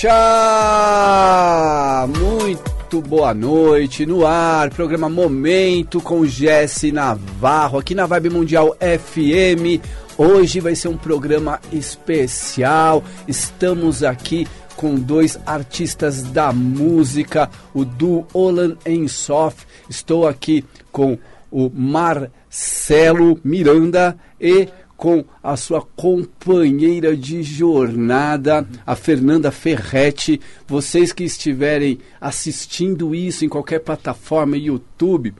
tchau! Muito boa noite no ar, programa Momento com Jesse Navarro, aqui na Vibe Mundial FM. Hoje vai ser um programa especial. Estamos aqui com dois artistas da música, o Du Olan Ensof. Estou aqui com o Marcelo Miranda e com a sua companheira de jornada, a Fernanda Ferretti. Vocês que estiverem assistindo isso em qualquer plataforma, YouTube,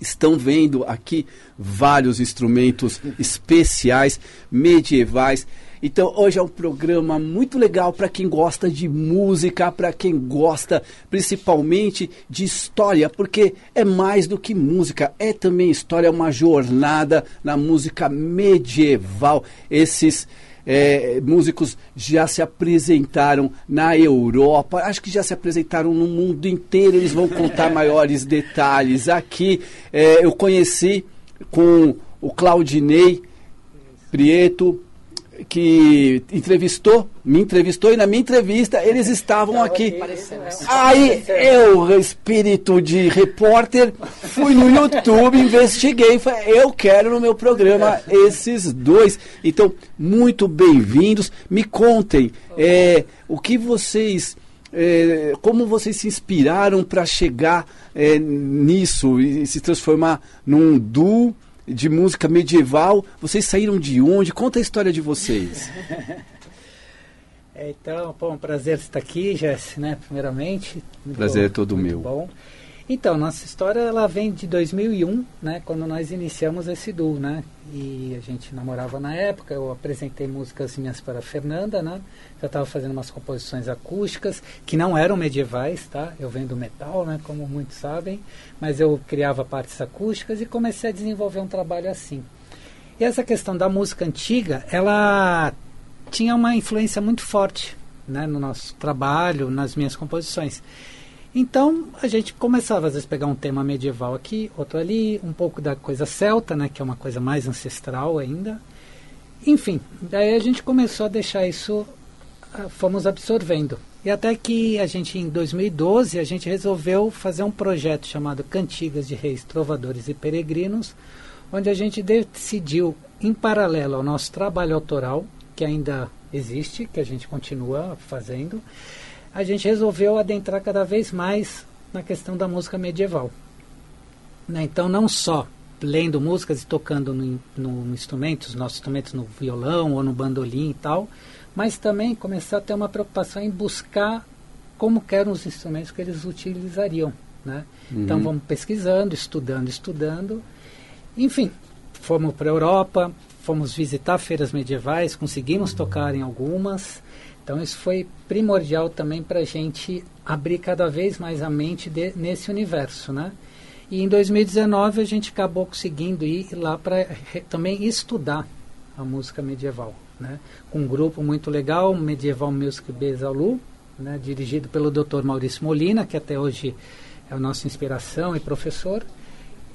estão vendo aqui vários instrumentos especiais, medievais. Então hoje é um programa muito legal para quem gosta de música, para quem gosta principalmente de história, porque é mais do que música, é também história, é uma jornada na música medieval. Esses é, músicos já se apresentaram na Europa, acho que já se apresentaram no mundo inteiro, eles vão contar maiores detalhes. Aqui é, eu conheci com o Claudinei Prieto, que entrevistou, me entrevistou e na minha entrevista eles estavam aqui. Aí eu, espírito de repórter, fui no YouTube, investiguei, falei, eu quero no meu programa esses dois. Então, muito bem-vindos. Me contem é, o que vocês. É, como vocês se inspiraram para chegar é, nisso e se transformar num duo de música medieval. Vocês saíram de onde? Conta a história de vocês. É, então, bom, um prazer estar aqui, Jess, né, primeiramente. Prazer é todo meu. Bom. Então, nossa história ela vem de 2001, né, quando nós iniciamos esse duo, né? E a gente namorava na época, eu apresentei músicas minhas para a Fernanda, né? Já estava fazendo umas composições acústicas, que não eram medievais, tá? Eu venho do metal, né, como muitos sabem, mas eu criava partes acústicas e comecei a desenvolver um trabalho assim. E essa questão da música antiga, ela tinha uma influência muito forte, né, no nosso trabalho, nas minhas composições. Então a gente começava às vezes a pegar um tema medieval aqui, outro ali, um pouco da coisa celta, né, que é uma coisa mais ancestral ainda. Enfim, daí a gente começou a deixar isso, ah, fomos absorvendo. E até que a gente, em 2012, a gente resolveu fazer um projeto chamado Cantigas de Reis, Trovadores e Peregrinos, onde a gente decidiu, em paralelo ao nosso trabalho autoral, que ainda existe, que a gente continua fazendo, a gente resolveu adentrar cada vez mais na questão da música medieval. Né? Então, não só lendo músicas e tocando no, no instrumentos, nossos instrumentos no violão ou no bandolim e tal, mas também começar a ter uma preocupação em buscar como eram os instrumentos que eles utilizariam. Né? Uhum. Então, vamos pesquisando, estudando, estudando. Enfim, fomos para a Europa, fomos visitar feiras medievais, conseguimos tocar em algumas, então isso foi primordial também para a gente abrir cada vez mais a mente de, nesse universo, né? E em 2019 a gente acabou conseguindo ir lá para também estudar a música medieval, né? Com um grupo muito legal, o Medieval Music Bezalu, né? dirigido pelo Dr. Maurício Molina, que até hoje é a nossa inspiração e professor.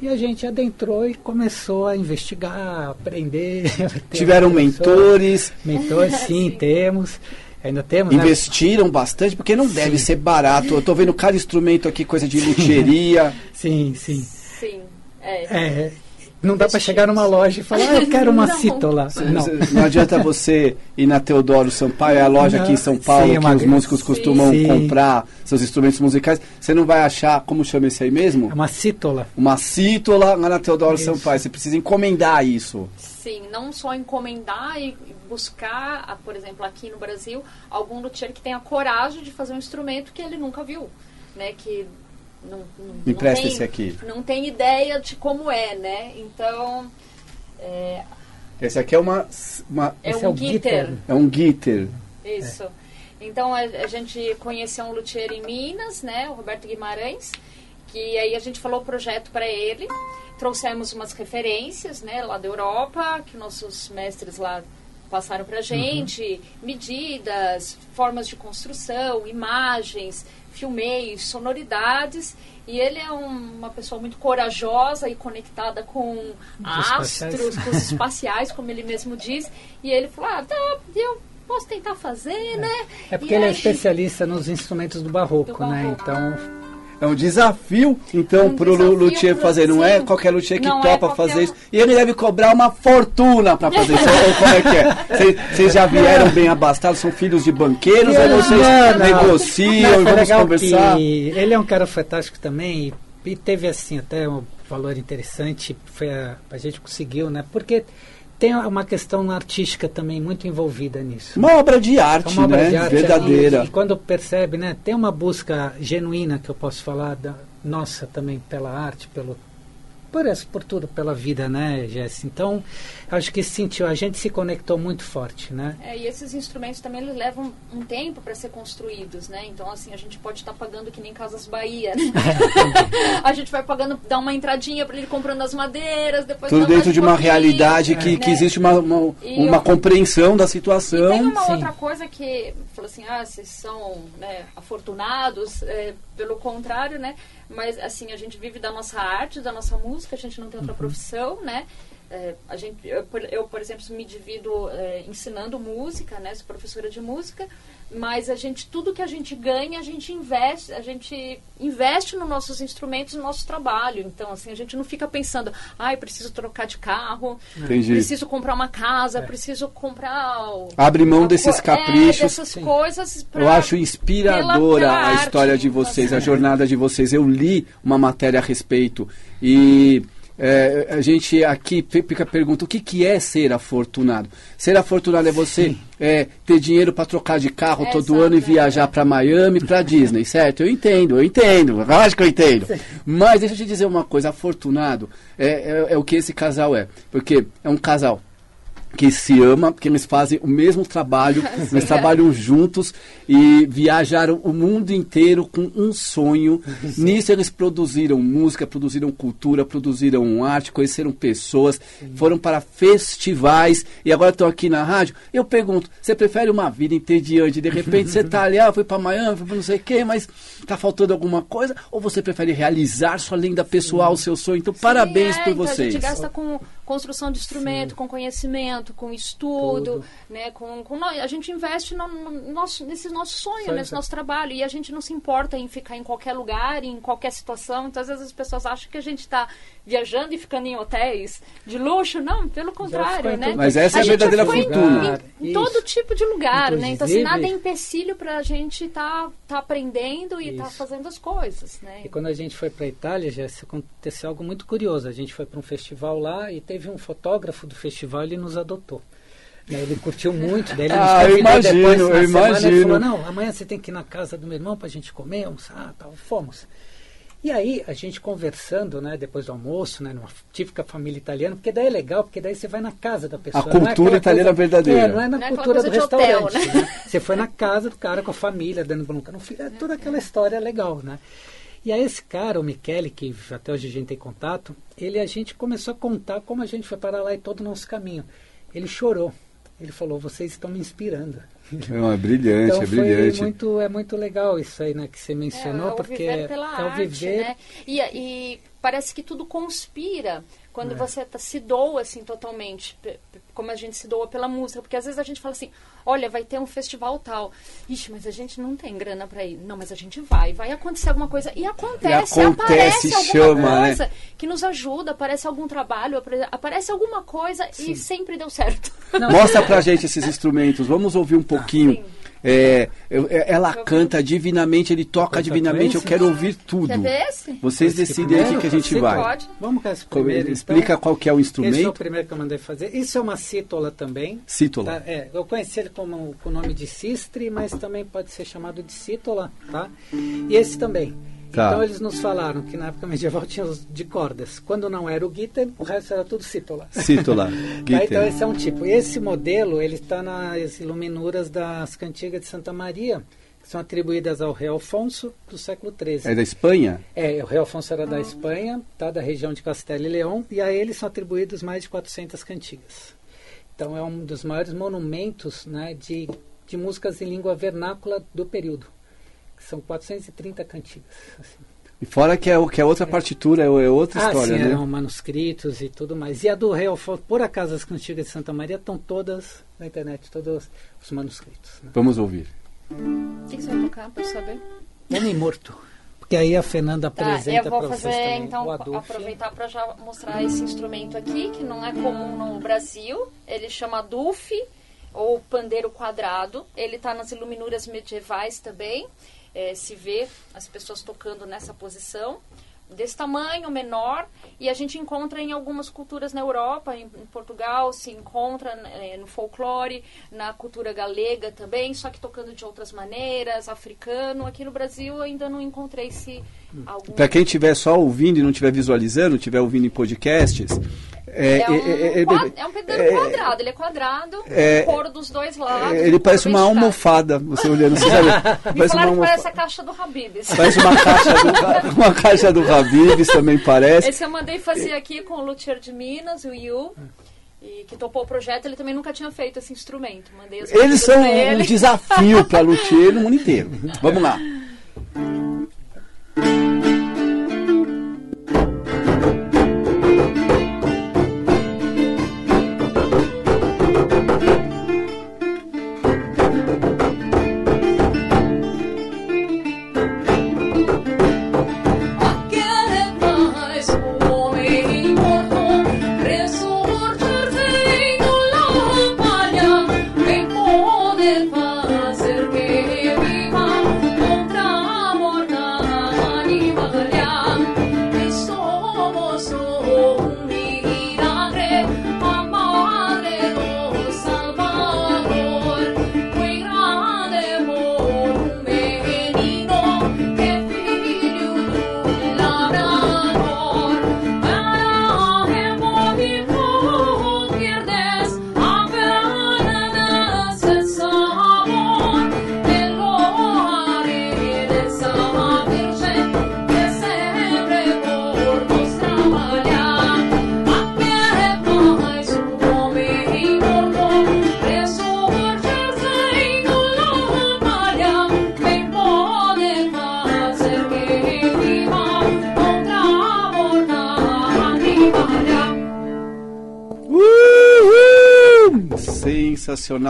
E a gente adentrou e começou a investigar, aprender. Tiveram mentores? Mentores, sim, sim. temos. Ainda temos, né? Investiram né? bastante, porque não deve sim. ser barato. Eu estou vendo cada instrumento aqui, coisa de luxeria. sim, sim. Sim. É. é não dá para chegar numa loja e falar, ah, eu quero uma cítola. Não. não adianta você ir na Teodoro Sampaio, é a loja não, aqui em São Paulo, sim, que os músicos costumam sim. comprar seus instrumentos musicais. Você não vai achar, como chama esse aí mesmo? É uma cítola. Uma cítola lá na Teodoro isso. Sampaio. Você precisa encomendar isso. Sim, não só encomendar e buscar, por exemplo, aqui no Brasil, algum luthier que tenha coragem de fazer um instrumento que ele nunca viu. Né, que não, não, Me presta esse aqui. Não tem ideia de como é, né? Então. É, esse aqui é uma. uma é um é guitar. É um guitar. Isso. É. Então a, a, gente conheceu um luthier em Minas, né? O Roberto Guimarães. Que aí a gente falou o projeto para ele. Trouxemos umas referências, né? Lá da Europa, que nossos mestres lá passaram para gente. Uhum. Medidas, formas de construção, imagens filmei sonoridades e ele é um, uma pessoa muito corajosa e conectada com os astros, espaciais. com os espaciais, como ele mesmo diz. E ele falou: ah, tá, eu posso tentar fazer, né? É porque E ele é aí- especialista nos instrumentos do barroco, Do né? barroco. Então, É um desafio, então, Um pro desafio luthier fazer. Não é qualquer luthier que Não é topa qualquer fazer isso. E ele deve cobrar uma fortuna para fazer isso. Ou como é que é? Vocês- já vieram bem abastados, são filhos de banqueiros, ou vocês Não, não. negociam Não, e vamos conversar? ele é um cara fantástico também e, e teve assim até um valor interessante foi a, a gente conseguiu né porque tem uma questão artística também muito envolvida nisso Uma obra de É arte, uma obra né? de arte Verdadeira. ali, e quando percebe né tem uma busca genuína que eu posso falar da nossa também pela arte pelo por isso, por tudo, pela vida, né, Jess? Então, acho que sentiu, a gente se conectou muito forte, né? É, e esses instrumentos também eles levam um tempo para ser construídos, né? Então, assim, a gente pode estar pagando que nem Casas Bahia, né? a gente vai pagando, dá uma entradinha para ele comprando as madeiras, depois Tudo dentro de uma realidade que, né? que existe uma, uma, uma eu- compreensão da E tem situação. uma sim. outra coisa que, falou assim, ah, vocês são né, afortunados, é, pelo contrário, né? Mas, assim, a gente vive da nossa arte, da nossa música, a gente não tem outra profissão, né? É, a gente, eu, por- eu, por exemplo, me divido é, ensinando música, né? Sou professora de música, mas a gente, tudo que a gente ganha, a gente investe, a gente investe nos nossos instrumentos, no nosso trabalho. Então, assim, a gente não fica pensando, ai, preciso trocar de carro, Entendi. preciso comprar uma casa, É. preciso comprar... o- Abre mão desses co- caprichos. É, dessas Sim. coisas pra- Eu acho inspiradora pela- pela a história arte, de vocês, a assim. jornada de vocês. Eu li uma matéria a respeito e é, a gente aqui fi- fica pergunta o que, que é ser afortunado. Ser afortunado é você é, ter dinheiro para trocar de carro É, todo ano e viajar para Miami, para Disney, certo? Eu entendo, eu entendo, lógico que eu entendo. Mas deixa eu te dizer uma coisa, afortunado é, é, é o que esse casal é, porque é um casal que se ama, porque eles fazem o mesmo trabalho, eles trabalham juntos e viajaram o mundo inteiro com um sonho. Nisso eles produziram música, produziram cultura, produziram arte, conheceram pessoas, foram para festivais e agora estão aqui na rádio. Eu pergunto, você prefere uma vida entediante? De repente você está ali, ah, fui para Miami, fui para não sei o quê, mas está faltando alguma coisa? Ou você prefere realizar sua lenda pessoal, seu sonho? Então, parabéns Sim, é, por então vocês. A gente gasta com construção de instrumento, com conhecimento, com estudo, Tudo. né? Com, com a gente investe no, no nosso, nesse nosso sonho, Sonho, nesse nosso trabalho. E a gente não se importa em ficar em qualquer lugar, em qualquer situação. Então, às vezes as pessoas acham que a gente está viajando e ficando em hotéis de luxo. Não, pelo contrário, em né? Mas essa é a gente já verdadeira em- fortuna. Em, Isso. todo tipo de lugar, né? Então, assim, Inclusive- nada é empecilho para a gente estar tá, tá aprendendo e estar Isso. fazendo as coisas, né? E quando a gente foi para a Itália, já aconteceu algo muito curioso. A gente foi para um festival lá e teve um fotógrafo do festival, ele nos adotou. Né, Ele curtiu muito, daí ele nos Ah, eu imagino, depois eu semana, Ele imagino. falou, não, amanhã você tem que ir na casa do meu irmão para a gente comer, almoçar, tal. Fomos. E aí, a gente conversando, né, depois do almoço, né, numa típica família italiana, porque daí é legal, porque daí você vai na casa da pessoa. não é cultura aquela italiana coisa- verdadeira. É, não é na Não é cultura coisa do de hotel, restaurante. né? né? Você foi na casa do cara com a família, dando bronca no filho, é toda aquela história legal, né? E aí esse cara, o Michele, que até hoje a gente tem contato, ele a gente começou a contar como a gente foi parar lá e todo o nosso caminho. Ele chorou. Ele falou, vocês estão me inspirando. Não, é brilhante, então é foi brilhante. muito, é muito legal isso aí, né, que você mencionou, é, o porque viver pela é o arte, viver né? E, e parece que tudo conspira quando É. você tá, se doa assim totalmente, como a gente se doa pela música, porque às vezes a gente fala assim, olha, vai ter um festival tal, ixi, mas a gente não tem grana para ir, não, mas a gente vai, vai acontecer alguma coisa e acontece, acontece, aparece alguma chama, né? coisa que nos ajuda, aparece algum trabalho, apare- aparece alguma coisa e sempre deu certo. Mostra pra gente esses instrumentos, vamos ouvir um pouquinho. Sim. É, é, ela canta divinamente, ele toca Canta divinamente, eu quero ouvir tudo. Quer ver esse? Vocês decidem aí o que, a gente Você vai. Pode? Vamos com esse Co- primeiro, Explica então. qual que é o Esse foi o instrumento. primeiro que eu mandei fazer. Isso é uma cítola também. Cítola. Tá? É, eu conheci ele como, com o nome de Sistre, mas também pode ser chamado de cítola, tá? E esse também. Tá. Então eles nos falaram que na época medieval tinha os de cordas. Quando não era o guitar, o resto era tudo cítola. Cítola. Tá, então esse é um tipo. Esse modelo ele está nas iluminuras das cantigas de Santa Maria, que são atribuídas ao rei Alfonso do século XIII. É da Espanha? É, o rei Alfonso era da Espanha, tá, da região de Castela e Leão, e a ele são atribuídos mais de 400 cantigas. Então é um dos maiores monumentos né, de, de músicas em língua vernácula do período. São 430 cantigas. assim. E fora que é, que é outra partitura, é, é outra ah, história, sim, né? eram manuscritos e tudo mais. E a do Alfonso, por acaso, as cantigas de Santa Maria estão todas na internet, todos os manuscritos. Né? Vamos ouvir. O que, que você vai tocar para saber? Homem Morto. Porque aí a Fernanda Tá, apresenta eu vou para vocês fazer também então aproveitar para já mostrar esse instrumento aqui que não é comum no Brasil. Ele chama Duf ou pandeiro quadrado. Ele está nas iluminuras medievais também. É, se vê as pessoas tocando nessa posição desse tamanho, menor, e a gente encontra em algumas culturas na Europa, em, em Portugal, se encontra é, no folclore, na cultura galega também, só que tocando de outras maneiras, africano. Aqui no Brasil eu ainda não encontrei esse algum. Para quem estiver só ouvindo e não estiver visualizando, estiver ouvindo em podcasts, é, É um, é, é, quad- é um pedreiro é, quadrado, ele é quadrado, é, couro dos dois lados. é, ele parece uma almofada, você olhando, você sabe? Parece uma que parece a almofada. caixa do Habibs. Parece uma caixa do, uma caixa do Habibs, também parece. Esse eu mandei fazer aqui com o Luthier de Minas, o Yu, e que topou o projeto. Ele também nunca tinha feito esse instrumento. Mandei Eles são um ele. desafio para luthier no mundo inteiro. Vamos lá.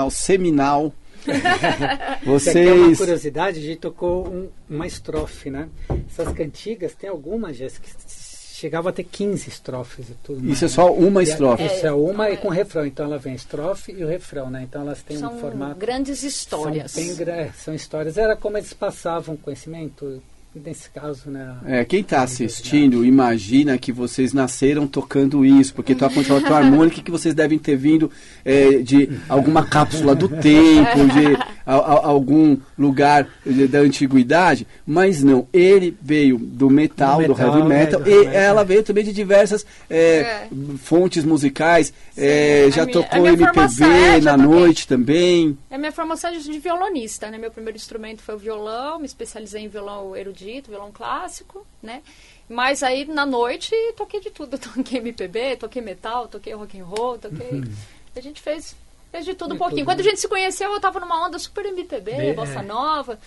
Seminal. Isso aqui é uma Vocês. curiosidade, a gente tocou um- uma estrofe, né? Essas cantigas, tem algumas, Jéssica, que chegava a ter 15 estrofes e tudo mais, Isso é né? só uma a- estrofe. Isso é uma e com refrão. Então ela vem a estrofe e o refrão, né? Então elas têm São um formato. grandes histórias. São, bem é, são histórias. Era como eles passavam conhecimento, nesse caso, né? É, quem está assistindo, imagina que vocês nasceram tocando isso, porque toca com a harmônica que vocês devem ter vindo é, de alguma cápsula do tempo, de a- a- algum lugar de- da antiguidade, mas não, ele veio do metal, Do do, metal, heavy né, metal, do e heavy metal. ela veio também de diversas é, É. fontes musicais, é, A já minha- tocou MPB é, na toquei. noite também. É minha formação de de violonista, né? Meu primeiro instrumento foi o violão, me especializei em violão erudito, violão clássico, né? Mas aí na noite toquei de tudo, toquei MPB, toquei metal, toquei rock and roll, toquei. A gente fez, fez de tudo um pouquinho. tudo, Quando a gente se conheceu, eu tava numa onda super MPB, Bem, bossa é. nova.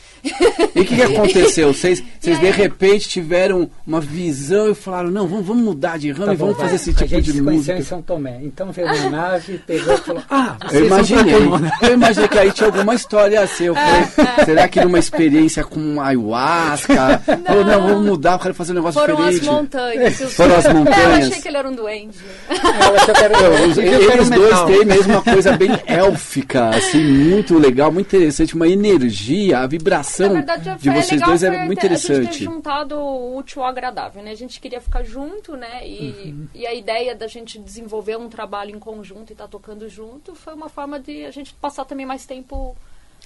E o que, que aconteceu? Vocês, vocês de repente tiveram uma visão e falaram, não, vamos, vamos mudar de ramo Tá e vamos bom, fazer vai. esse a tipo gente de se conheceu música. em São Tomé. Então veio uma nave, pegou e falou: Ah, vocês Eu imaginei, eu imaginei que aí tinha alguma história assim. Eu falei, será que numa experiência com ayahuasca? Falou, não, vamos mudar, eu quero fazer um negócio Foram as diferente. montanhas. os- Foram as Eu montanhas. achei que ele era um duende. Não, achou que era eles dois têm mesmo uma coisa bem élfica, assim, muito legal, muito interessante, uma energia, a vibração verdade, de foi vocês dois é muito ter- A gente ter interessante. juntado o útil ao agradável, né? A gente queria ficar junto, né? E, Uhum. e a ideia da gente desenvolver um trabalho em conjunto e estar tocando junto foi uma forma de a gente passar também mais tempo.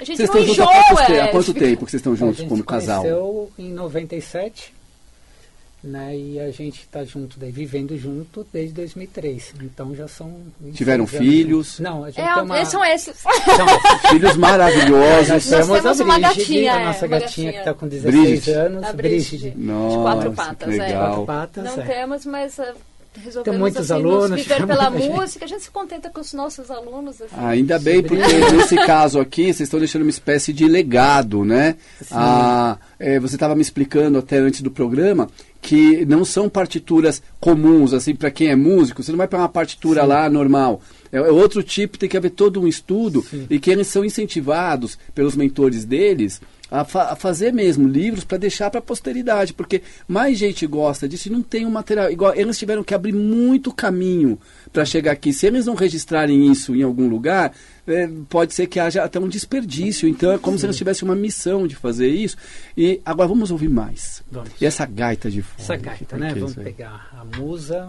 A gente Vocês não estão juntos há quanto, é, há quanto fica- tempo que vocês estão A juntos gente como se casal? em 97, né? E a gente está junto, daí vivendo junto desde 2003. Então já são. 26 Tiveram filhos? Não, a gente É, tem uma. são esses. São- Filhos maravilhosos. Nós Nós temos temos a uma gatinha, a é, nossa uma gatinha gatinha. que está com 16 Brígide. anos. A Brígide. Nossa, quatro que patas, é. legal. Quatro patas, Não é. temos, mas uh, resolvemos Tem muitos assim, alunos, nos pela música. A gente se contenta com os nossos alunos. Assim. Ainda bem, porque nesse caso aqui, vocês estão deixando uma espécie de legado, né? Ah, é, você estava me explicando até antes do programa que não são partituras comuns, assim, para quem é músico, você não vai para uma partitura lá normal. É, é outro tipo, tem que haver todo um estudo e que eles são incentivados pelos mentores deles a, fa- a fazer mesmo livros para deixar para a posteridade, porque mais gente gosta disso e não tem um material. Igual eles tiveram que abrir muito caminho para chegar aqui. Se eles não registrarem isso em algum lugar, é, pode ser que haja até um desperdício. Então é como se eles tivessem uma missão de fazer isso. E agora vamos ouvir mais. Vamos. E essa gaita de fora? Essa gaita, né? Vamos pegar a musa.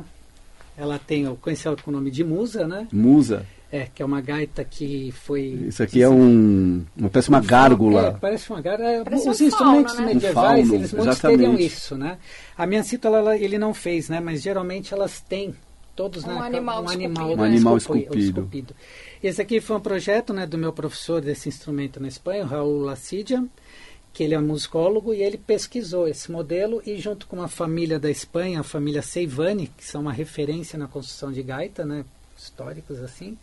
Ela tem, eu conheci ela com o nome de musa, né? Musa. É, que é uma gaita que foi... Isso aqui é um. Uma, parece uma É, gárgula. parece uma gárgula. Parece Os um instrumentos fauno, né? medievais, Um fauno, eles muitos exatamente. teriam isso, né? A minha cítala, ela- ele não fez, né? Mas geralmente elas têm todos Um né, animal um esculpido. animal, Um animal esculpi- esculpido. Esse aqui foi um projeto né, do meu professor desse instrumento na Espanha, o Raul Lacidia, que ele é musicólogo e ele pesquisou esse modelo e junto com uma família da Espanha, a família Seivani, que são uma referência na construção de gaita, né, históricos assim,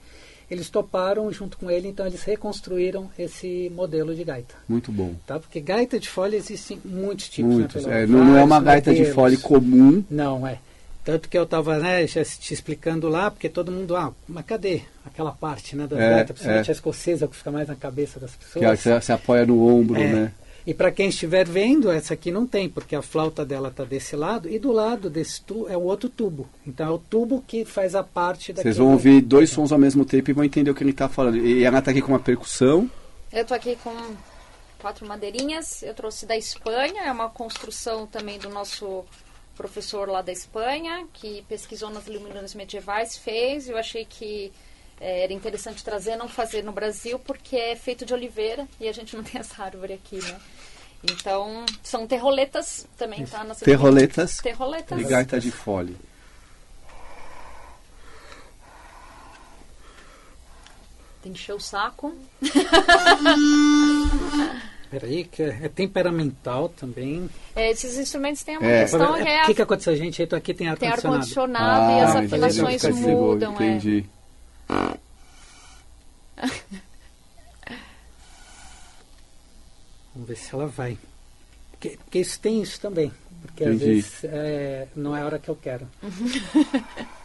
eles toparam junto com ele, então eles reconstruíram esse modelo de gaita. Muito bom. Tá? Porque gaita de folha existem muitos tipos. Muitos. Né, É, não, não é uma gaita de modelos. fole comum. Não, é. Tanto que eu estava né, já te explicando lá, porque todo mundo, ah, mas cadê aquela parte né, da É, gaita, principalmente é. a escocesa, que fica mais na cabeça das pessoas. Que você se apoia no ombro, É. né? E para quem estiver vendo, essa aqui não tem, porque a flauta dela está desse lado e do lado desse tubo é o outro tubo. Então é o tubo que faz a parte daquele... Vocês vão ouvir dois sons ao mesmo tempo e vão entender o que ele está falando. E ela está aqui com uma percussão. Eu tô aqui com quatro madeirinhas. Eu trouxe da Espanha. É uma construção também do nosso professor lá da Espanha, que pesquisou nas iluminações medievais, fez. Eu achei que eh, era interessante trazer, não fazer no Brasil, porque é feito de oliveira e a gente não tem essa árvore aqui, né? Então, são terroletas também, tá? Nas Terroletas Terroletas. e gaita de fole. Tem que encher o saco. Peraí, que é, é temperamental também. Eh, esses instrumentos têm uma É. questão O que é que, que aconteceu, gente? Eu tô aqui tem tem ar-condicionado. ar-condicionado e as entendi. afinações Fica seguro, mudam. é. Entendi. Vamos ver se ela vai. Porque, porque isso tem isso também. Porque às Entendi. vezes é, não é a hora que eu quero.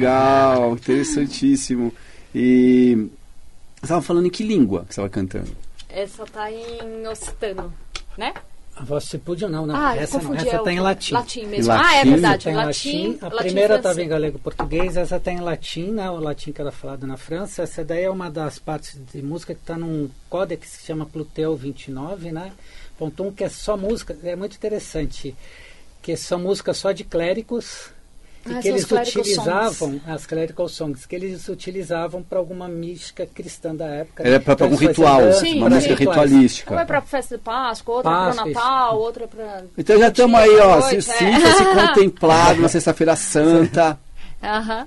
legal, interessantíssimo. E você estava falando em que língua que você estava cantando? Essa tá em occitano, né? A voz tripúdio não, não. Ah, eu essa não. Essa é está em outra. latim. Latim mesmo. Em Ah, é latim? verdade. Essa tá em Latim. latim. A latim primeira estava em francês. galego português, essa está em latim, né? o latim que era falado na França. Essa daí é uma das partes de música que está num códex que se chama Pluteu 29, né? Ponto um, que é só música, é muito interessante, que são músicas só de clérigos e Ah, que eles utilizavam, as clerical songs, que eles utilizavam para alguma mística cristã da época. Era para Então, algum ritual, dança, Sim, uma pra música ritualística. Uma é pra festa de Páscoa, outra Páscoa, pro Natal, outra pra... Então já estamos aí, ó, se Noite, sinta é. se contemplado na sexta-feira santa. Aham.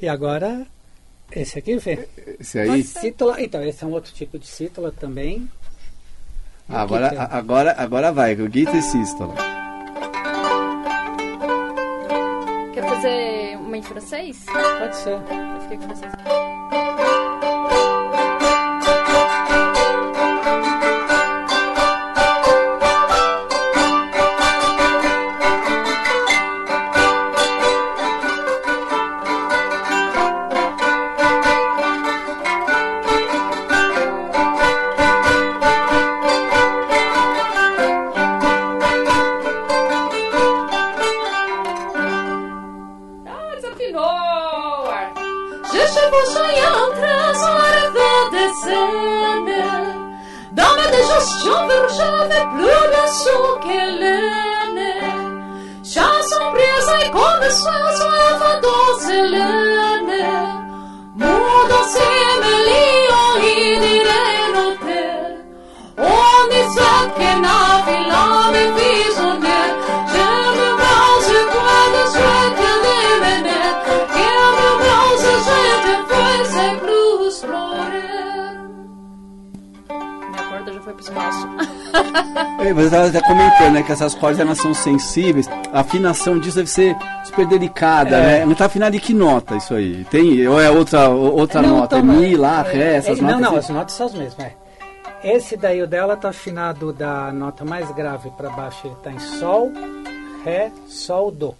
E agora, esse aqui vê. Esse aí. Cítala, então, esse é um outro tipo de cítala também. Agora, a- agora, agora vai, o Guita e Sístola. Fazer uma em francês? Pode ser. Eu fiquei com francês. J'avais plus de sous qu'elle Chanson brise et comme soin, soif dans Hélène. Mon dossier me lie en idée notée. On dit ça que n'a vu l'âme visionnaire. Foi pro espaço. É, Você estava até comentando né, que essas cordas elas são sensíveis. A afinação disso deve ser super delicada, É. né? Não tá afinado em que nota isso aí? Tem, ou é outra, outra Não, nota? É Mi, Lá, é, Ré, essas é, notas? Não, não, as notas são as mesmas. É. Esse daí, o dela tá afinado da nota mais grave para baixo, ele tá em Sol, Ré, Sol, Dó.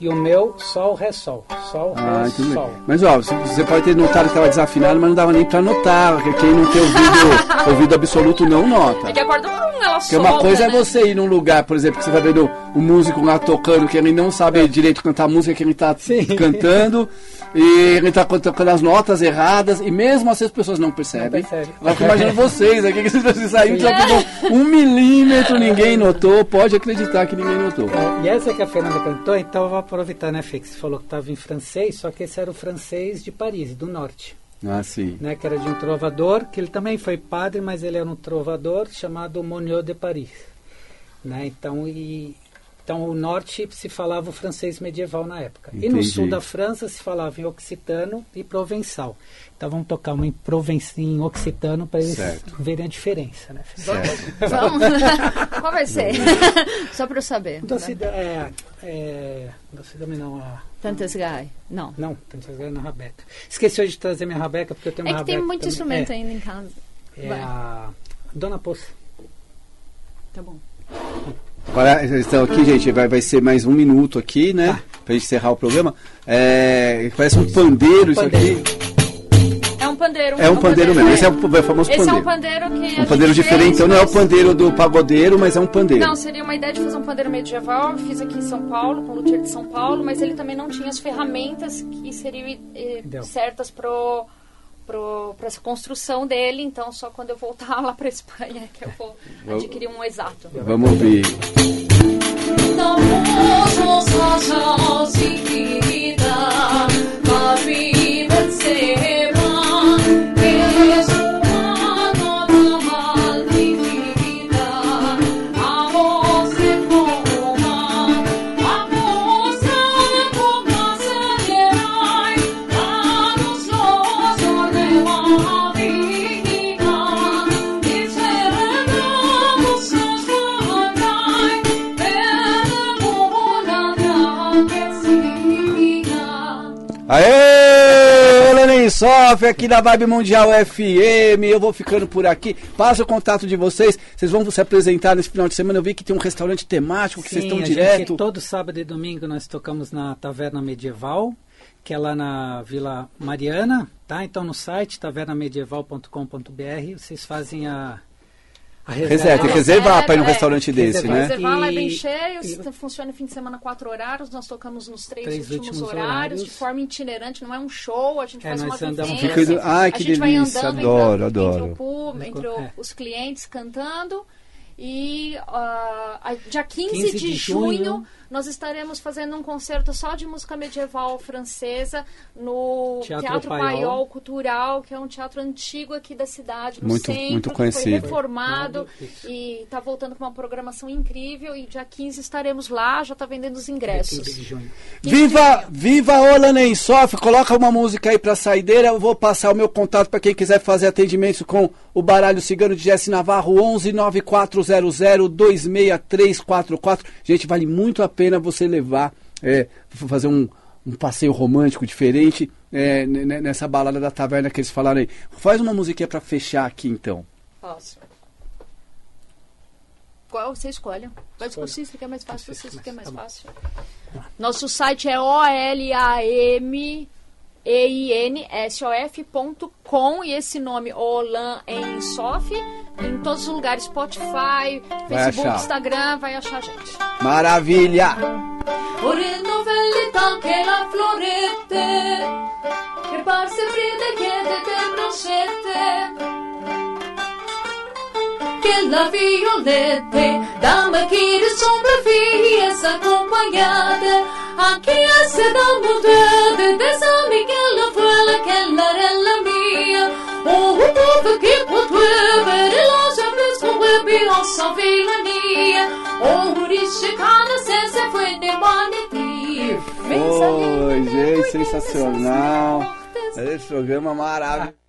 E o meu, Sol, Ré, Sol. Sol, Ah, Ré, bem. Sol. Mas ó, você- você pode ter notado que estava desafinado, mas não dava nem pra notar. Porque quem não tem ouvido, ouvido absoluto não nota. É que a corda, hum, ela Porque uma coisa é né? você ir num lugar, por exemplo, que você vai vendo o músico lá tocando, que ele não sabe direito cantar a música que ele tá Sim. cantando, e ele tá tocando as notas erradas, e mesmo assim as pessoas não percebem. Não percebem. Agora eu fico imaginando vocês, aqui que vocês saíram, já pegou um milímetro, ninguém notou, pode acreditar que ninguém notou. E essa que a Fernanda cantou, então eu vou aproveitar, né, Fê, que você falou que estava em francês, só que esse era o francês de Paris, do norte, Ah, sim. né, que era de um trovador, que ele também foi padre, mas ele era um trovador chamado Monnier de Paris. Né, então, e, então o norte se falava o francês medieval na época. E no Entendi. sul da França se falava em occitano e provençal. Então vamos tocar uma em, proven em occitano para eles Certo. verem a diferença. Né? Certo. Vamos. Qual vai ser? Só pra eu saber. Doce, da- é, é, doce também não, a, Tantas Guy. Não. Não, que fazer na Rabeca. Esqueci hoje de trazer minha Rabeca, porque eu tenho É uma que tem Rabeca muito também. instrumento é, ainda em casa. É Vai. a Dona Poça. Tá bom. Agora, então aqui, gente, vai, vai ser mais um minuto aqui, né? Tá. Pra gente encerrar o programa. É, parece um pandeiro isso Pandeiro. aqui. É um pandeiro. É um pandeiro mesmo. Esse é o famoso Esse é pandeiro. um pandeiro que. Um pandeiro diferente, então não é o pandeiro do pagodeiro, mas é um pandeiro. Não, seria uma ideia de fazer um pandeiro medieval. Fiz aqui em São Paulo, com o luthier de São Paulo, mas ele também não tinha as ferramentas que seriam eh, certas pro para essa construção dele, então só quando eu voltar lá para Espanha que eu vou adquirir um exato. Vamos ouvir. Aê! Lenin Sof, aqui na Vibe Mundial FM. Eu vou ficando por aqui. Passa o contato de vocês. Vocês vão se apresentar nesse final de semana. Eu vi que tem um restaurante temático, que vocês Sim, estão a direto. Gente, todo sábado e domingo nós tocamos na Taverna Medieval, que é lá na Vila Mariana, tá? Então no site tavernamedieval.com.br vocês fazem a, a Reserva, tem que reservar para ir num É, restaurante desse, reservar. né? Reservar lá é bem E- cheio, e- funciona fim de semana quatro horários, nós tocamos nos três, Três últimos, últimos horários, horários. de forma itinerante, não é um show, a gente É, faz nós uma andamos vivência. Fica Ai, que a gente vai delícia, andando adoro, entre, adoro. Entre, o público, entre o- É. os clientes cantando. E a- dia 15, 15 de, de junho, junho. nós estaremos fazendo um concerto só de música medieval francesa no Teatro Teatro, Paiol. Paiol Cultural, que é um teatro antigo aqui da cidade, no Muito- centro, muito que foi conhecido. reformado Isso. e está voltando com uma programação incrível. E dia 15 estaremos lá, já está vendendo os ingressos. 15 de junho. 15 de Viva, junho. viva Olanem Sof, coloca uma música aí pra saideira. Eu vou passar o meu contato para quem quiser fazer atendimento com o baralho cigano de Jesse Navarro, 11 9400 26344. Gente, vale muito a pena você levar é, fazer um, um passeio romântico diferente é, nessa balada da taverna que eles falaram aí. Faz uma musiquinha para fechar aqui então. Posso. Qual você escolhe? Vai discutir se quer mais fácil, você quer mais fácil. Nosso site é O-L-A-M einsof.com e esse nome Olan em Sof em todos os lugares Spotify, Facebook, achar. Instagram, vai achar a gente. Maravilha! che la violette dame che le sopravvie accompagnate anche a se da mudate desami che la fuela che la rella mia oh oh che potrebbe la sapes come bio sa vilania oh risce cana se se foi de maniti Oi, gente, sensacional. Esse programa maravilhoso.